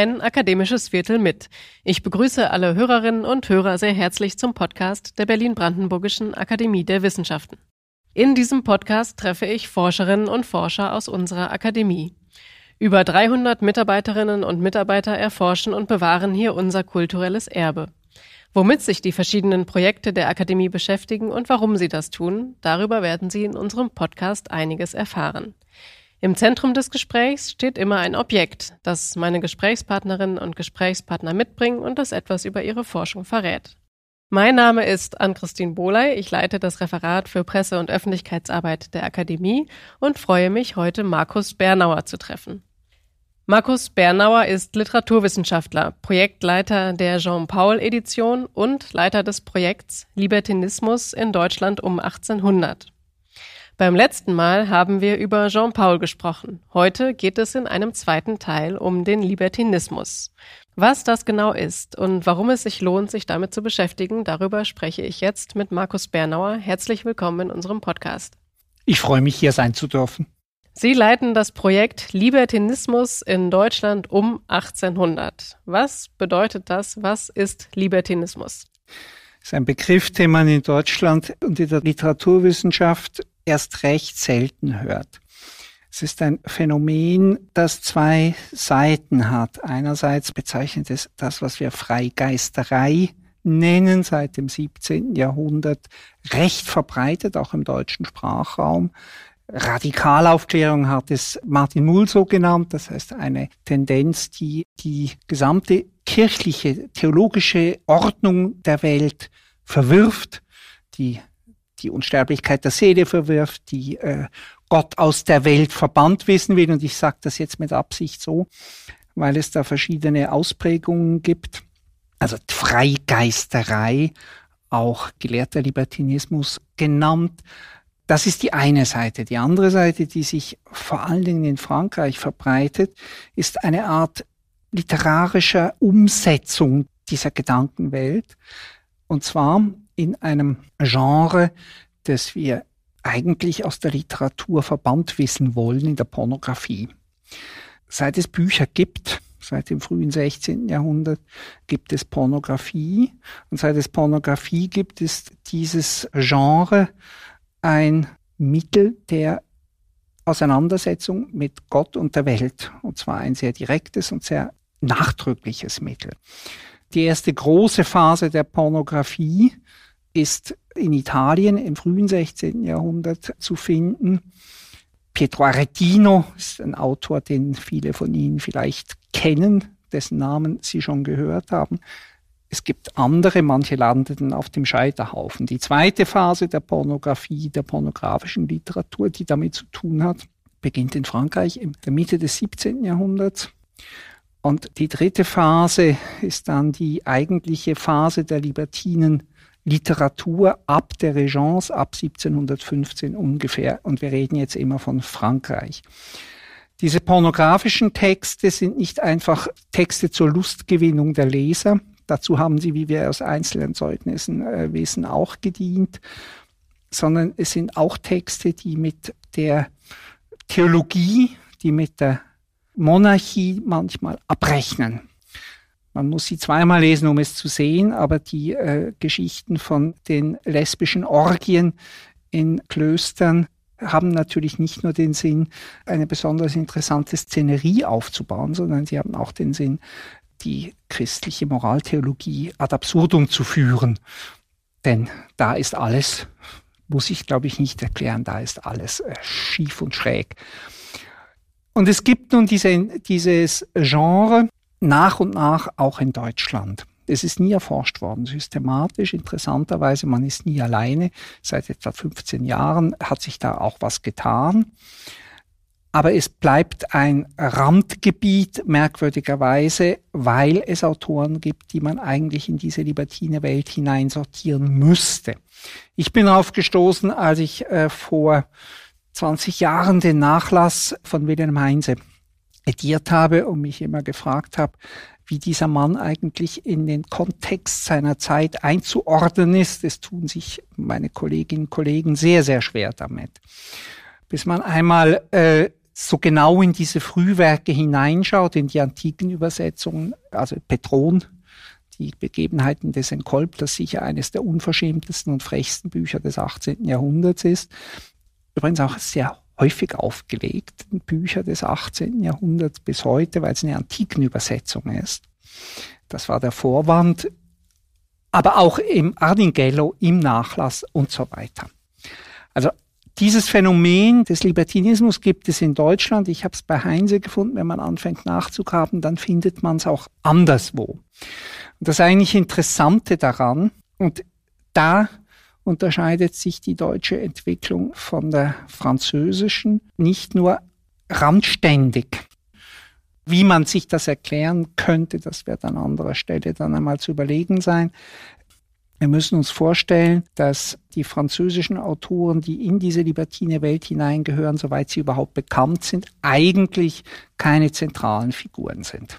ein akademisches Viertel mit. Ich begrüße alle Hörerinnen und Hörer sehr herzlich zum Podcast der Berlin-Brandenburgischen Akademie der Wissenschaften. In diesem Podcast treffe ich Forscherinnen und Forscher aus unserer Akademie. Über 300 Mitarbeiterinnen und Mitarbeiter erforschen und bewahren hier unser kulturelles Erbe. Womit sich die verschiedenen Projekte der Akademie beschäftigen und warum sie das tun, darüber werden Sie in unserem Podcast einiges erfahren. Im Zentrum des Gesprächs steht immer ein Objekt, das meine Gesprächspartnerinnen und Gesprächspartner mitbringen und das etwas über ihre Forschung verrät. Mein Name ist Ann-Christine Bohley. Ich leite das Referat für Presse- und Öffentlichkeitsarbeit der Akademie und freue mich, heute Markus Bernauer zu treffen. Markus Bernauer ist Literaturwissenschaftler, Projektleiter der Jean-Paul-Edition und Leiter des Projekts Libertinismus in Deutschland um 1800. Beim letzten Mal haben wir über Jean-Paul gesprochen. Heute geht es in einem zweiten Teil um den Libertinismus. Was das genau ist und warum es sich lohnt, sich damit zu beschäftigen, darüber spreche ich jetzt mit Markus Bernauer. Herzlich willkommen in unserem Podcast. Ich freue mich, hier sein zu dürfen. Sie leiten das Projekt Libertinismus in Deutschland um 1800. Was bedeutet das? Was ist Libertinismus? Das ist ein Begriff, den man in Deutschland und in der Literaturwissenschaft erst recht selten hört. Es ist ein Phänomen, das zwei Seiten hat. Einerseits bezeichnet es das, was wir Freigeisterei nennen, seit dem 17. Jahrhundert recht verbreitet, auch im deutschen Sprachraum. Radikalaufklärung hat es Martin Mull so genannt, das heißt eine Tendenz, die die gesamte kirchliche, theologische Ordnung der Welt verwirft, die die Unsterblichkeit der Seele verwirft, die äh, Gott aus der Welt verbannt wissen will. Und ich sage das jetzt mit Absicht so, weil es da verschiedene Ausprägungen gibt. Also Freigeisterei, auch gelehrter Libertinismus genannt. Das ist die eine Seite. Die andere Seite, die sich vor allen Dingen in Frankreich verbreitet, ist eine Art literarischer Umsetzung dieser Gedankenwelt. Und zwar in einem Genre, das wir eigentlich aus der Literatur verbannt wissen wollen, in der Pornografie. Seit es Bücher gibt, seit dem frühen 16. Jahrhundert gibt es Pornografie und seit es Pornografie gibt, ist dieses Genre ein Mittel der Auseinandersetzung mit Gott und der Welt und zwar ein sehr direktes und sehr nachdrückliches Mittel. Die erste große Phase der Pornografie ist in Italien im frühen 16. Jahrhundert zu finden. Pietro Aretino ist ein Autor, den viele von Ihnen vielleicht kennen, dessen Namen Sie schon gehört haben. Es gibt andere, manche landeten auf dem Scheiterhaufen. Die zweite Phase der Pornografie, der pornografischen Literatur, die damit zu tun hat, beginnt in Frankreich in der Mitte des 17. Jahrhunderts. Und die dritte Phase ist dann die eigentliche Phase der libertinen Literatur ab der Regence, ab 1715 ungefähr. Und wir reden jetzt immer von Frankreich. Diese pornografischen Texte sind nicht einfach Texte zur Lustgewinnung der Leser. Dazu haben sie, wie wir aus einzelnen Zeugnissen äh, wissen, auch gedient, sondern es sind auch Texte, die mit der Theologie, die mit der Monarchie manchmal abrechnen. Man muss sie zweimal lesen, um es zu sehen, aber die äh, Geschichten von den lesbischen Orgien in Klöstern haben natürlich nicht nur den Sinn, eine besonders interessante Szenerie aufzubauen, sondern sie haben auch den Sinn, die christliche Moraltheologie ad absurdum zu führen. Denn da ist alles, muss ich glaube ich nicht erklären, da ist alles äh, schief und schräg. Und es gibt nun diese, dieses Genre, nach und nach auch in Deutschland. Es ist nie erforscht worden, systematisch. Interessanterweise, man ist nie alleine. Seit etwa 15 Jahren hat sich da auch was getan. Aber es bleibt ein Randgebiet, merkwürdigerweise, weil es Autoren gibt, die man eigentlich in diese libertine Welt hineinsortieren müsste. Ich bin aufgestoßen, als ich äh, vor 20 Jahren den Nachlass von Wilhelm Heinze ediert habe und mich immer gefragt habe, wie dieser Mann eigentlich in den Kontext seiner Zeit einzuordnen ist. Es tun sich meine Kolleginnen und Kollegen sehr, sehr schwer damit. Bis man einmal äh, so genau in diese Frühwerke hineinschaut, in die antiken Übersetzungen, also Petron, die Begebenheiten des Enkolb, das sicher eines der unverschämtesten und frechsten Bücher des 18. Jahrhunderts ist. Übrigens auch sehr häufig aufgelegt, Bücher des 18. Jahrhunderts bis heute, weil es eine antiken Übersetzung ist. Das war der Vorwand. Aber auch im Ardingello, im Nachlass und so weiter. Also dieses Phänomen des Libertinismus gibt es in Deutschland. Ich habe es bei Heinze gefunden. Wenn man anfängt nachzugraben, dann findet man es auch anderswo. Und das eigentlich Interessante daran, und da unterscheidet sich die deutsche Entwicklung von der französischen nicht nur randständig. Wie man sich das erklären könnte, das wird an anderer Stelle dann einmal zu überlegen sein. Wir müssen uns vorstellen, dass die französischen Autoren, die in diese libertine Welt hineingehören, soweit sie überhaupt bekannt sind, eigentlich keine zentralen Figuren sind.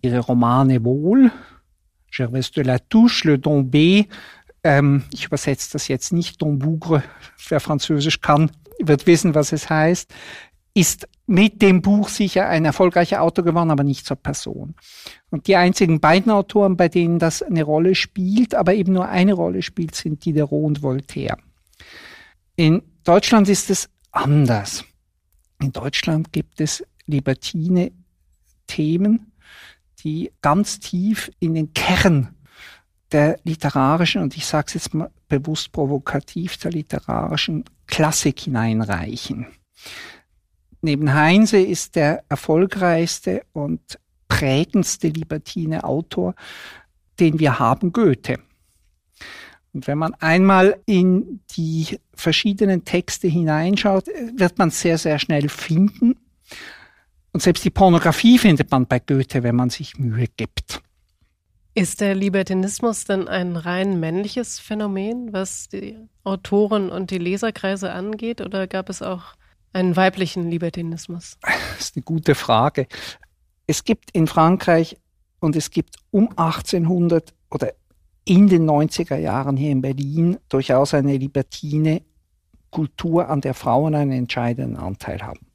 Ihre Romane wohl, Gervais de la Touche, Le Dombé, ähm, ich übersetze das jetzt nicht, Don Bougre, wer Französisch kann, wird wissen, was es heißt, ist mit dem Buch sicher ein erfolgreicher Autor geworden, aber nicht zur Person. Und die einzigen beiden Autoren, bei denen das eine Rolle spielt, aber eben nur eine Rolle spielt, sind Diderot und Voltaire. In Deutschland ist es anders. In Deutschland gibt es libertine Themen, die ganz tief in den Kern der literarischen, und ich sage es jetzt mal bewusst provokativ, der literarischen Klassik hineinreichen. Neben Heinze ist der erfolgreichste und prägendste libertine Autor, den wir haben, Goethe. Und wenn man einmal in die verschiedenen Texte hineinschaut, wird man sehr, sehr schnell finden. Und selbst die Pornografie findet man bei Goethe, wenn man sich Mühe gibt. Ist der Libertinismus denn ein rein männliches Phänomen, was die Autoren und die Leserkreise angeht, oder gab es auch einen weiblichen Libertinismus? Das ist eine gute Frage. Es gibt in Frankreich und es gibt um 1800 oder in den 90er Jahren hier in Berlin durchaus eine libertine Kultur, an der Frauen einen entscheidenden Anteil haben.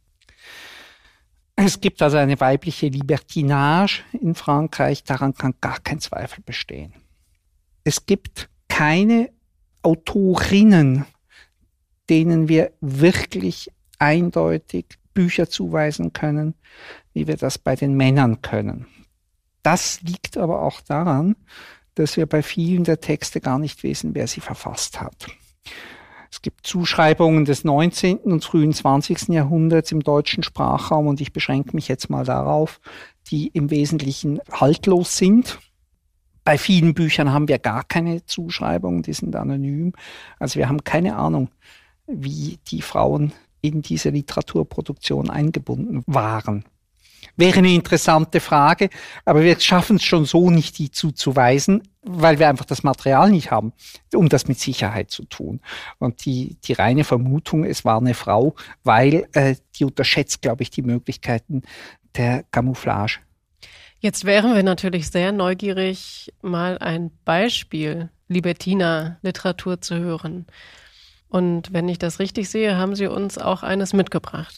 Es gibt also eine weibliche Libertinage in Frankreich, daran kann gar kein Zweifel bestehen. Es gibt keine Autorinnen, denen wir wirklich eindeutig Bücher zuweisen können, wie wir das bei den Männern können. Das liegt aber auch daran, dass wir bei vielen der Texte gar nicht wissen, wer sie verfasst hat. Es gibt Zuschreibungen des 19. und frühen 20. Jahrhunderts im deutschen Sprachraum und ich beschränke mich jetzt mal darauf, die im Wesentlichen haltlos sind. Bei vielen Büchern haben wir gar keine Zuschreibungen, die sind anonym. Also wir haben keine Ahnung, wie die Frauen in diese Literaturproduktion eingebunden waren. Wäre eine interessante Frage, aber wir schaffen es schon so nicht, die zuzuweisen, weil wir einfach das Material nicht haben, um das mit Sicherheit zu tun. Und die, die reine Vermutung, es war eine Frau, weil äh, die unterschätzt, glaube ich, die Möglichkeiten der Camouflage. Jetzt wären wir natürlich sehr neugierig, mal ein Beispiel Libertiner Literatur zu hören. Und wenn ich das richtig sehe, haben Sie uns auch eines mitgebracht.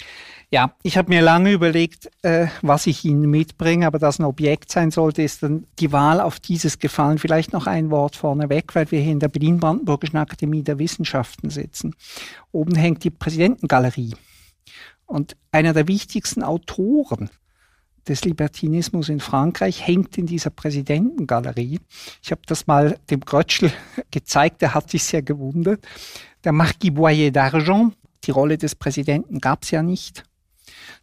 Ja, ich habe mir lange überlegt, äh, was ich Ihnen mitbringe, aber dass ein Objekt sein sollte, ist dann die Wahl auf dieses gefallen. Vielleicht noch ein Wort vorneweg, weil wir hier in der Berlin-Brandenburgischen Akademie der Wissenschaften sitzen. Oben hängt die Präsidentengalerie. Und einer der wichtigsten Autoren des Libertinismus in Frankreich hängt in dieser Präsidentengalerie. Ich habe das mal dem Grötschel gezeigt, der hat sich sehr gewundert. Der Marquis Boyer d'Argent, die Rolle des Präsidenten gab es ja nicht,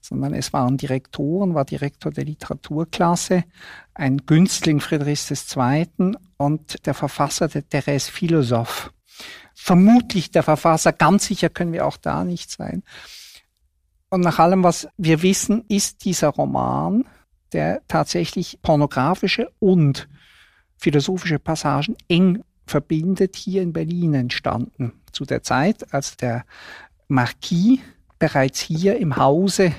sondern es waren Direktoren, war Direktor der Literaturklasse, ein Günstling Friedrichs II. und der Verfasser der Therese Philosoph. Vermutlich der Verfasser, ganz sicher können wir auch da nicht sein. Und nach allem, was wir wissen, ist dieser Roman, der tatsächlich pornografische und philosophische Passagen eng verbindet, hier in Berlin entstanden. Zu der Zeit, als der Marquis bereits hier im Hause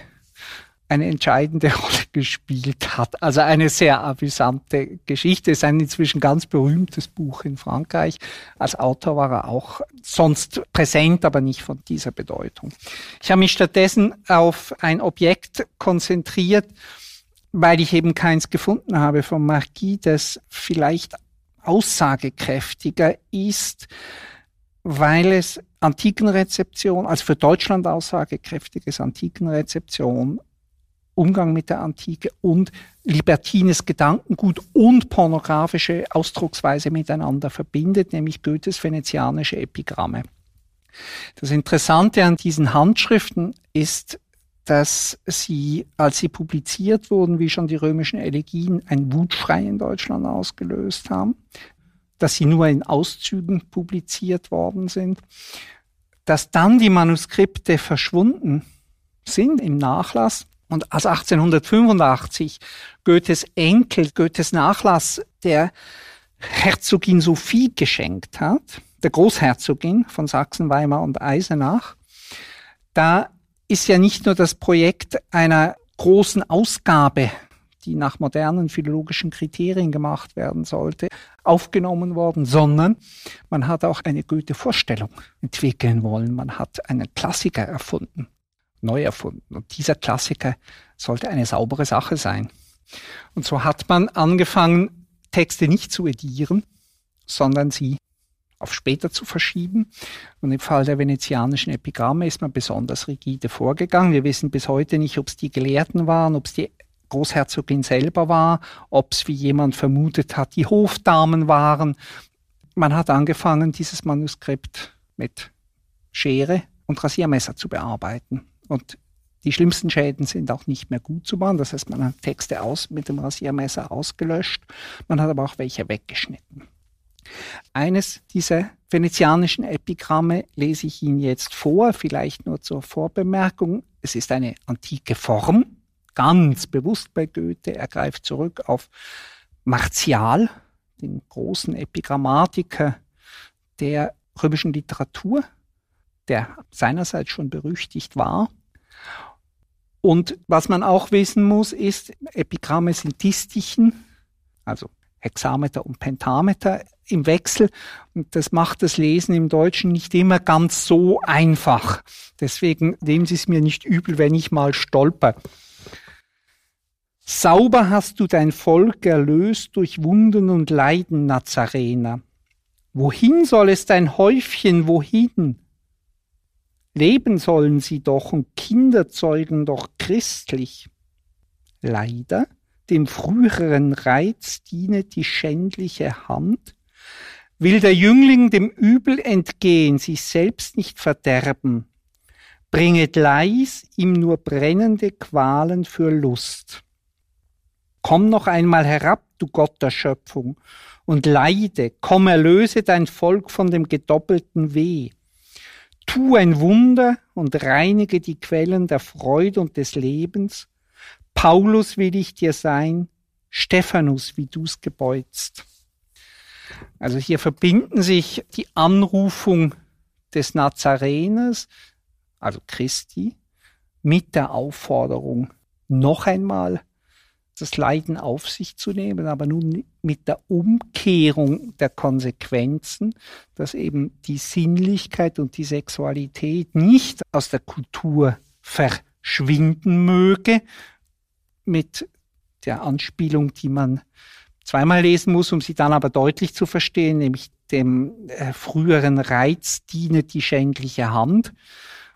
eine entscheidende Rolle gespielt hat. Also eine sehr amüsante Geschichte. Es ist ein inzwischen ganz berühmtes Buch in Frankreich. Als Autor war er auch sonst präsent, aber nicht von dieser Bedeutung. Ich habe mich stattdessen auf ein Objekt konzentriert, weil ich eben keins gefunden habe vom Marquis, das vielleicht aussagekräftiger ist, weil es Antikenrezeption, also für Deutschland aussagekräftiges Antikenrezeption, Umgang mit der Antike und libertines Gedankengut und pornografische Ausdrucksweise miteinander verbindet, nämlich Goethes venezianische Epigramme. Das Interessante an diesen Handschriften ist, dass sie, als sie publiziert wurden, wie schon die römischen Elegien, ein Wutschrei in Deutschland ausgelöst haben, dass sie nur in Auszügen publiziert worden sind, dass dann die Manuskripte verschwunden sind im Nachlass und als 1885 Goethes Enkel, Goethes Nachlass der Herzogin Sophie geschenkt hat, der Großherzogin von Sachsen, Weimar und Eisenach, da ist ja nicht nur das Projekt einer großen Ausgabe, die nach modernen philologischen Kriterien gemacht werden sollte, aufgenommen worden, sondern man hat auch eine Goethe-Vorstellung entwickeln wollen. Man hat einen Klassiker erfunden, neu erfunden. Und dieser Klassiker sollte eine saubere Sache sein. Und so hat man angefangen, Texte nicht zu edieren, sondern sie auf später zu verschieben. Und im Fall der venezianischen Epigramme ist man besonders rigide vorgegangen. Wir wissen bis heute nicht, ob es die Gelehrten waren, ob es die Großherzogin selber war, ob es, wie jemand vermutet hat, die Hofdamen waren. Man hat angefangen, dieses Manuskript mit Schere und Rasiermesser zu bearbeiten. Und die schlimmsten Schäden sind auch nicht mehr gut zu machen. Das heißt, man hat Texte aus, mit dem Rasiermesser ausgelöscht. Man hat aber auch welche weggeschnitten. Eines dieser venezianischen Epigramme lese ich Ihnen jetzt vor, vielleicht nur zur Vorbemerkung. Es ist eine antike Form, ganz bewusst bei Goethe. Er greift zurück auf Martial, den großen Epigrammatiker der römischen Literatur, der seinerseits schon berüchtigt war. Und was man auch wissen muss, ist, Epigramme sind Distichen, also Hexameter und Pentameter im Wechsel. Und das macht das Lesen im Deutschen nicht immer ganz so einfach. Deswegen nehmen Sie es mir nicht übel, wenn ich mal stolper. Sauber hast du dein Volk erlöst durch Wunden und Leiden, Nazarener. Wohin soll es dein Häufchen, wohin? Leben sollen sie doch und Kinder zeugen doch christlich. Leider dem früheren Reiz dienet die schändliche Hand, will der Jüngling dem Übel entgehen, sich selbst nicht verderben, bringet leis ihm nur brennende Qualen für Lust. Komm noch einmal herab, du Gott der Schöpfung, und leide, komm, erlöse dein Volk von dem gedoppelten Weh. Tu ein Wunder und reinige die Quellen der Freude und des Lebens, Paulus will ich dir sein, Stephanus, wie du's gebeutzt. Also hier verbinden sich die Anrufung des Nazareners, also Christi, mit der Aufforderung, noch einmal das Leiden auf sich zu nehmen, aber nun mit der Umkehrung der Konsequenzen, dass eben die Sinnlichkeit und die Sexualität nicht aus der Kultur verschwinden möge, mit der Anspielung, die man zweimal lesen muss, um sie dann aber deutlich zu verstehen, nämlich dem äh, früheren Reiz dienet die schändliche Hand.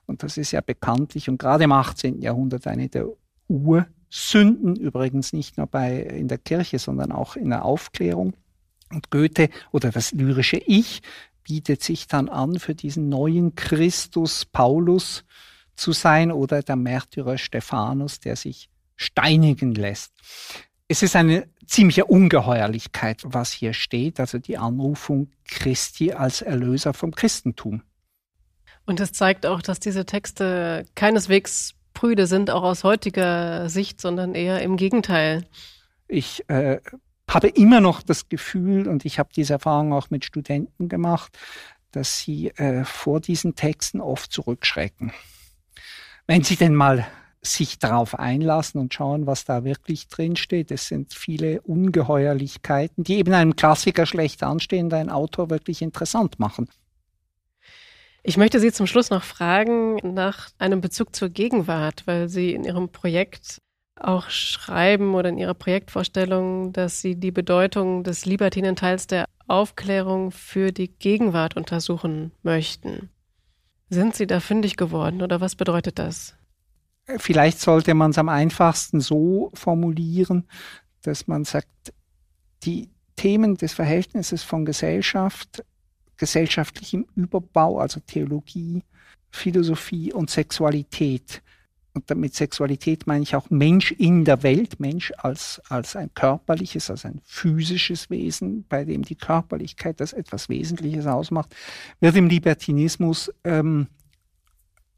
Und das ist ja bekanntlich und gerade im 18. Jahrhundert eine der Ursünden, übrigens nicht nur bei, in der Kirche, sondern auch in der Aufklärung. Und Goethe oder das lyrische Ich bietet sich dann an, für diesen neuen Christus Paulus zu sein oder der Märtyrer Stephanus, der sich steinigen lässt. Es ist eine ziemliche Ungeheuerlichkeit, was hier steht, also die Anrufung Christi als Erlöser vom Christentum. Und es zeigt auch, dass diese Texte keineswegs prüde sind, auch aus heutiger Sicht, sondern eher im Gegenteil. Ich äh, habe immer noch das Gefühl, und ich habe diese Erfahrung auch mit Studenten gemacht, dass sie äh, vor diesen Texten oft zurückschrecken. Wenn sie denn mal sich darauf einlassen und schauen, was da wirklich drinsteht. Es sind viele Ungeheuerlichkeiten, die eben einem Klassiker schlecht anstehen, einen Autor wirklich interessant machen. Ich möchte Sie zum Schluss noch fragen nach einem Bezug zur Gegenwart, weil Sie in Ihrem Projekt auch schreiben oder in Ihrer Projektvorstellung, dass Sie die Bedeutung des libertinen Teils der Aufklärung für die Gegenwart untersuchen möchten. Sind Sie da fündig geworden oder was bedeutet das? Vielleicht sollte man es am einfachsten so formulieren, dass man sagt, die Themen des Verhältnisses von Gesellschaft, gesellschaftlichem Überbau, also Theologie, Philosophie und Sexualität, und damit Sexualität meine ich auch Mensch in der Welt, Mensch als, als ein körperliches, als ein physisches Wesen, bei dem die Körperlichkeit das etwas Wesentliches ausmacht, wird im Libertinismus ähm,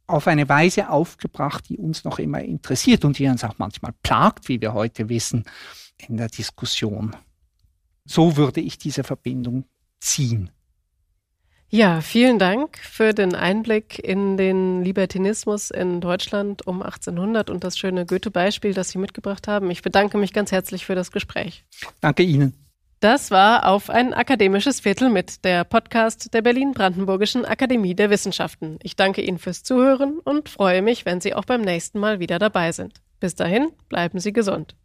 auf eine Weise aufgebracht, die uns noch immer interessiert und die uns auch manchmal plagt, wie wir heute wissen, in der Diskussion. So würde ich diese Verbindung ziehen. Ja, vielen Dank für den Einblick in den Libertinismus in Deutschland um 1800 und das schöne Goethe-Beispiel, das Sie mitgebracht haben. Ich bedanke mich ganz herzlich für das Gespräch. Danke Ihnen. Das war auf ein akademisches Viertel mit der Podcast der Berlin-Brandenburgischen Akademie der Wissenschaften. Ich danke Ihnen fürs Zuhören und freue mich, wenn Sie auch beim nächsten Mal wieder dabei sind. Bis dahin, bleiben Sie gesund.